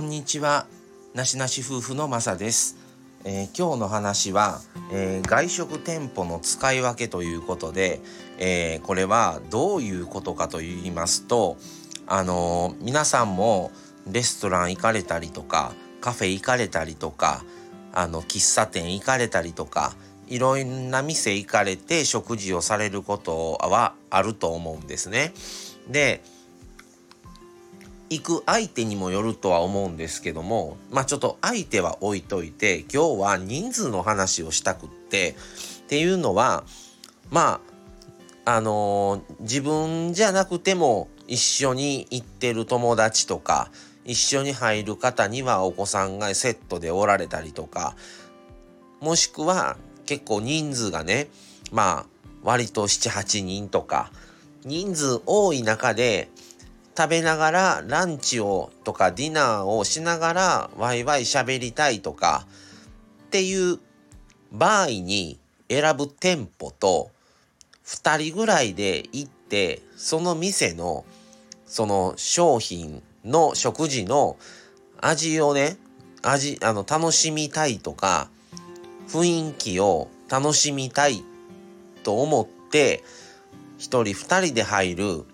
こんにちはなしなし夫婦のまさです、えー、今日の話は、えー、外食店舗の使い分けということで、えー、これはどういうことかと言いますとあの皆さんもレストラン行かれたりとかカフェ行かれたりとかあの喫茶店行かれたりとかいろんな店行かれて食事をされることはあると思うんですね。で行く相手にもよるとは思うんですけどもまあちょっと相手は置いといて今日は人数の話をしたくってっていうのはまああのー、自分じゃなくても一緒に行ってる友達とか一緒に入る方にはお子さんがセットでおられたりとかもしくは結構人数がねまあ割と78人とか人数多い中で食べながらランチをとかディナーをしながらワイワイ喋りたいとかっていう場合に選ぶ店舗と2人ぐらいで行ってその店のその商品の食事の味をね味あの楽しみたいとか雰囲気を楽しみたいと思って1人2人で入る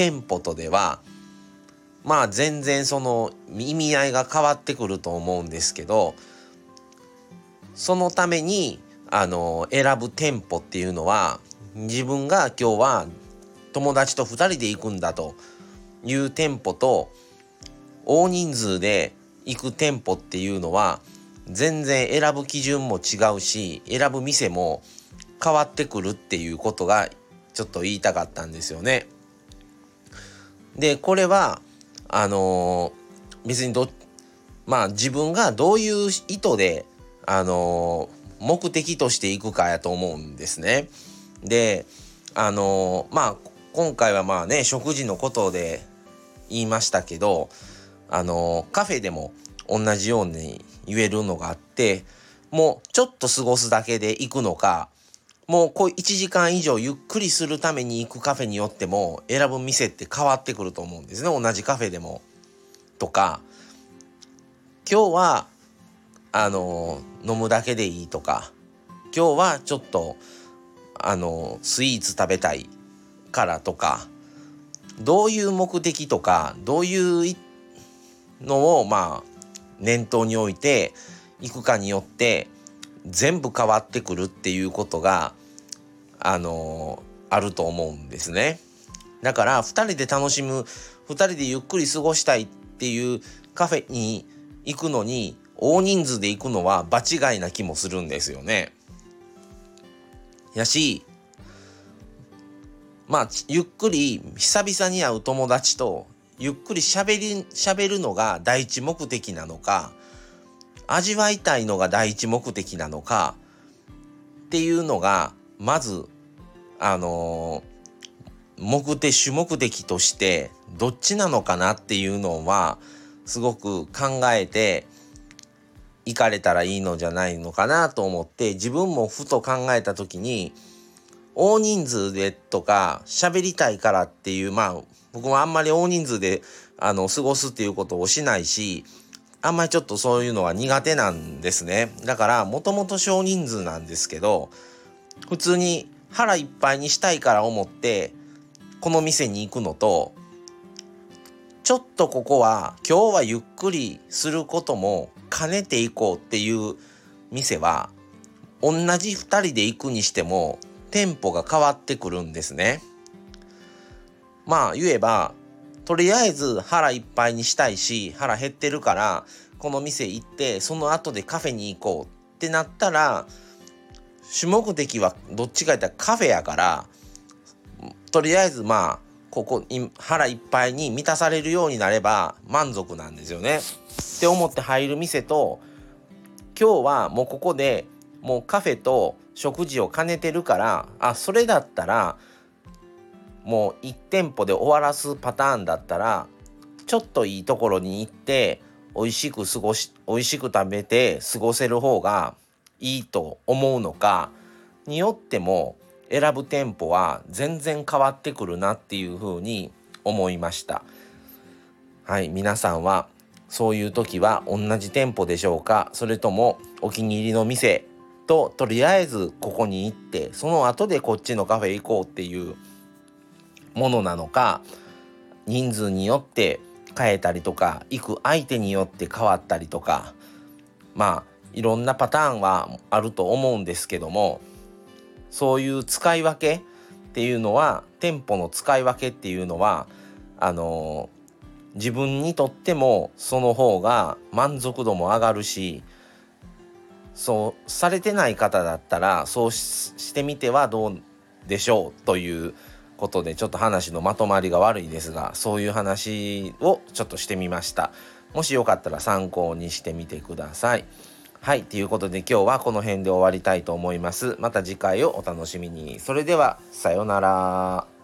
店舗とではまあ全然その意味合いが変わってくると思うんですけどそのためにあの選ぶ店舗っていうのは自分が今日は友達と2人で行くんだという店舗と大人数で行く店舗っていうのは全然選ぶ基準も違うし選ぶ店も変わってくるっていうことがちょっと言いたかったんですよね。でこれはあのー、別にどまあ自分がどういう意図であのー、目的としていくかやと思うんですね。であのー、まあ今回はまあね食事のことで言いましたけどあのカフェでも同じように言えるのがあってもうちょっと過ごすだけで行くのかもうこう1時間以上ゆっくりするために行くカフェによっても選ぶ店って変わってくると思うんですね同じカフェでも。とか今日はあの飲むだけでいいとか今日はちょっとあのスイーツ食べたいからとかどういう目的とかどういうのをまあ念頭に置いていくかによって全部変わってくるっていうことがあの、あると思うんですね。だから2人で楽しむ2人でゆっくり過ごしたいっていうカフェに行くのに大人数で行くのは場違いな気もするんですよね。やしまあゆっくり久々に会う友達とゆっくり喋り喋るのが第一目的なのか味わいたいのが第一目的なのかっていうのがまずあの目的主目的としてどっちなのかなっていうのはすごく考えて行かれたらいいのじゃないのかなと思って自分もふと考えた時に大人数でとか喋りたいからっていうまあ僕もあんまり大人数であの過ごすっていうことをしないしあんまりちょっとそういうのは苦手なんですね。だからもともと少人数なんですけど普通に腹いっぱいにしたいから思ってこの店に行くのとちょっとここは今日はゆっくりすることも兼ねていこうっていう店は同じ2人で行くにしても店舗が変わってくるんですね。まあ言えばとりあえず腹いっぱいにしたいし腹減ってるからこの店行ってその後でカフェに行こうってなったら主目的はどっちか言ったらカフェやからとりあえずまあここ腹いっぱいに満たされるようになれば満足なんですよね。って思って入る店と今日はもうここでもうカフェと食事を兼ねてるからあそれだったらもう1店舗で終わらすパターンだったらちょっといいところに行って美味しく過ごし美味しく食べて過ごせる方がいいと思うのかによっても選ぶ店舗は全然変わってくるなっていうふうに思いました。はい皆さんはそういう時は同じ店舗でしょうか？それともお気に入りの店ととりあえずここに行ってその後でこっちのカフェ行こうっていうものなのか人数によって変えたりとか行く相手によって変わったりとかまあいろんなパターンはあると思うんですけどもそういう使い分けっていうのは店舗の使い分けっていうのはあの自分にとってもその方が満足度も上がるしそうされてない方だったらそうしてみてはどうでしょうということでちょっと話のまとまりが悪いですがそういう話をちょっとしてみました。もしよかったら参考にしてみてください。はいということで今日はこの辺で終わりたいと思います。また次回をお楽しみに。それではさようなら。